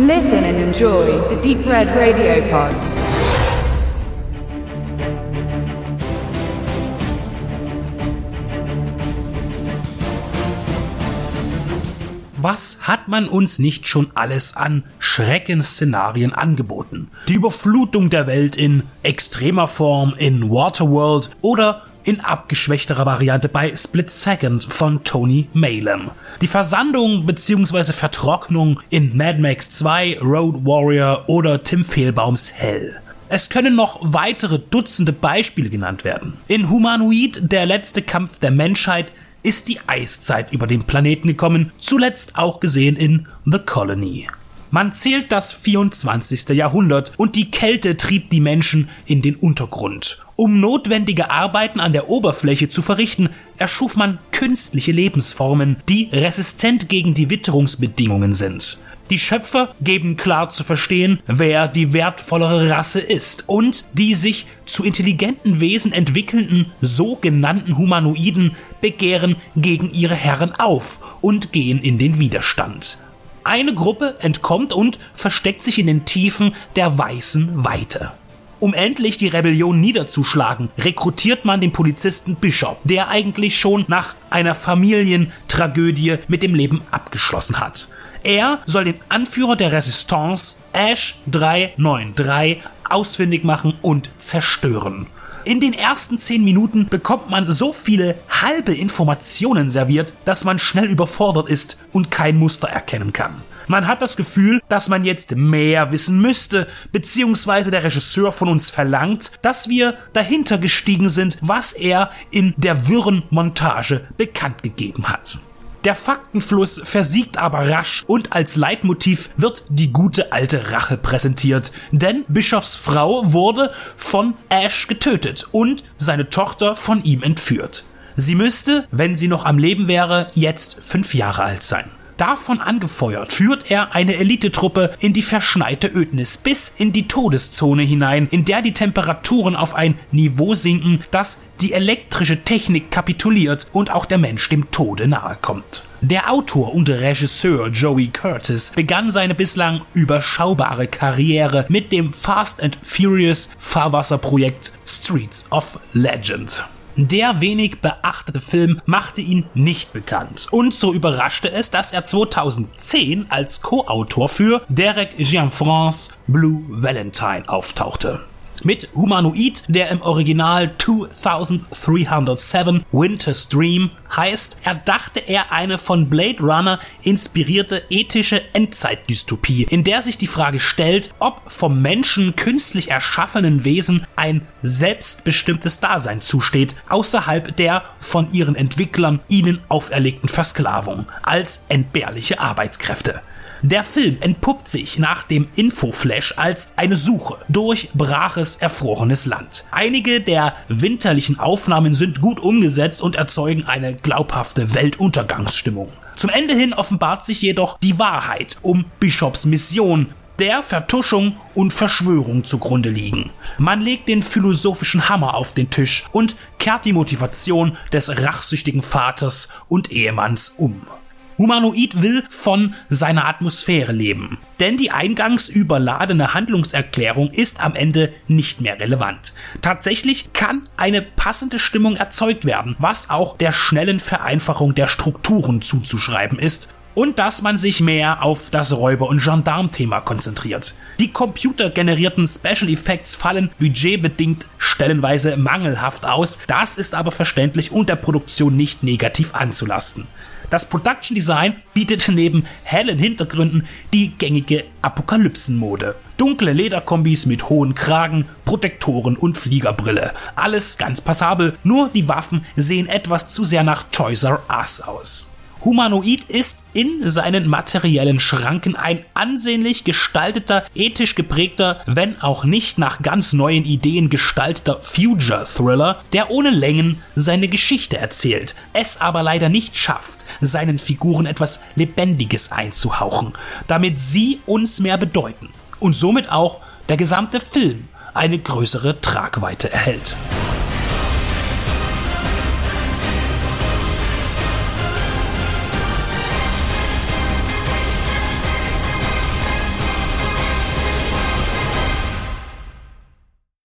Listen and enjoy the Deep Red Radio Pod. Was hat man uns nicht schon alles an Schreckensszenarien angeboten? Die Überflutung der Welt in extremer Form in Waterworld oder in abgeschwächterer Variante bei Split Second von Tony Malem. Die Versandung bzw. Vertrocknung in Mad Max 2, Road Warrior oder Tim Fehlbaums Hell. Es können noch weitere Dutzende Beispiele genannt werden. In Humanoid, der letzte Kampf der Menschheit, ist die Eiszeit über den Planeten gekommen, zuletzt auch gesehen in The Colony. Man zählt das 24. Jahrhundert und die Kälte trieb die Menschen in den Untergrund. Um notwendige Arbeiten an der Oberfläche zu verrichten, erschuf man künstliche Lebensformen, die resistent gegen die Witterungsbedingungen sind. Die Schöpfer geben klar zu verstehen, wer die wertvollere Rasse ist und die sich zu intelligenten Wesen entwickelnden sogenannten Humanoiden begehren gegen ihre Herren auf und gehen in den Widerstand. Eine Gruppe entkommt und versteckt sich in den Tiefen der weißen Weite. Um endlich die Rebellion niederzuschlagen, rekrutiert man den Polizisten Bishop, der eigentlich schon nach einer Familientragödie mit dem Leben abgeschlossen hat. Er soll den Anführer der Resistance, Ash 393, ausfindig machen und zerstören. In den ersten 10 Minuten bekommt man so viele halbe Informationen serviert, dass man schnell überfordert ist und kein Muster erkennen kann. Man hat das Gefühl, dass man jetzt mehr wissen müsste, beziehungsweise der Regisseur von uns verlangt, dass wir dahinter gestiegen sind, was er in der wirren Montage bekannt gegeben hat. Der Faktenfluss versiegt aber rasch und als Leitmotiv wird die gute alte Rache präsentiert, denn Bischofs Frau wurde von Ash getötet und seine Tochter von ihm entführt. Sie müsste, wenn sie noch am Leben wäre, jetzt fünf Jahre alt sein. Davon angefeuert führt er eine Elitetruppe in die verschneite Ödnis bis in die Todeszone hinein, in der die Temperaturen auf ein Niveau sinken, das die elektrische Technik kapituliert und auch der Mensch dem Tode nahe kommt. Der Autor und Regisseur Joey Curtis begann seine bislang überschaubare Karriere mit dem Fast and Furious Fahrwasserprojekt Streets of Legend. Der wenig beachtete Film machte ihn nicht bekannt. Und so überraschte es, dass er 2010 als Co-Autor für Derek Gianfrance Blue Valentine auftauchte mit Humanoid, der im Original 2307 Winter's Dream heißt, erdachte er eine von Blade Runner inspirierte ethische Endzeitdystopie, in der sich die Frage stellt, ob vom Menschen künstlich erschaffenen Wesen ein selbstbestimmtes Dasein zusteht, außerhalb der von ihren Entwicklern ihnen auferlegten Versklavung, als entbehrliche Arbeitskräfte. Der Film entpuppt sich nach dem Infoflash als eine Suche durch braches, erfrorenes Land. Einige der winterlichen Aufnahmen sind gut umgesetzt und erzeugen eine glaubhafte Weltuntergangsstimmung. Zum Ende hin offenbart sich jedoch die Wahrheit um Bishops Mission, der Vertuschung und Verschwörung zugrunde liegen. Man legt den philosophischen Hammer auf den Tisch und kehrt die Motivation des rachsüchtigen Vaters und Ehemanns um. Humanoid will von seiner Atmosphäre leben. Denn die eingangs überladene Handlungserklärung ist am Ende nicht mehr relevant. Tatsächlich kann eine passende Stimmung erzeugt werden, was auch der schnellen Vereinfachung der Strukturen zuzuschreiben ist und dass man sich mehr auf das Räuber- und Gendarm-Thema konzentriert. Die computergenerierten Special Effects fallen budgetbedingt stellenweise mangelhaft aus, das ist aber verständlich und der Produktion nicht negativ anzulasten. Das Production Design bietet neben hellen Hintergründen die gängige Apokalypsenmode. Dunkle Lederkombis mit hohen Kragen, Protektoren und Fliegerbrille. Alles ganz passabel, nur die Waffen sehen etwas zu sehr nach Toys R Us aus. Humanoid ist in seinen materiellen Schranken ein ansehnlich gestalteter, ethisch geprägter, wenn auch nicht nach ganz neuen Ideen gestalteter Future-Thriller, der ohne Längen seine Geschichte erzählt, es aber leider nicht schafft, seinen Figuren etwas Lebendiges einzuhauchen, damit sie uns mehr bedeuten und somit auch der gesamte Film eine größere Tragweite erhält.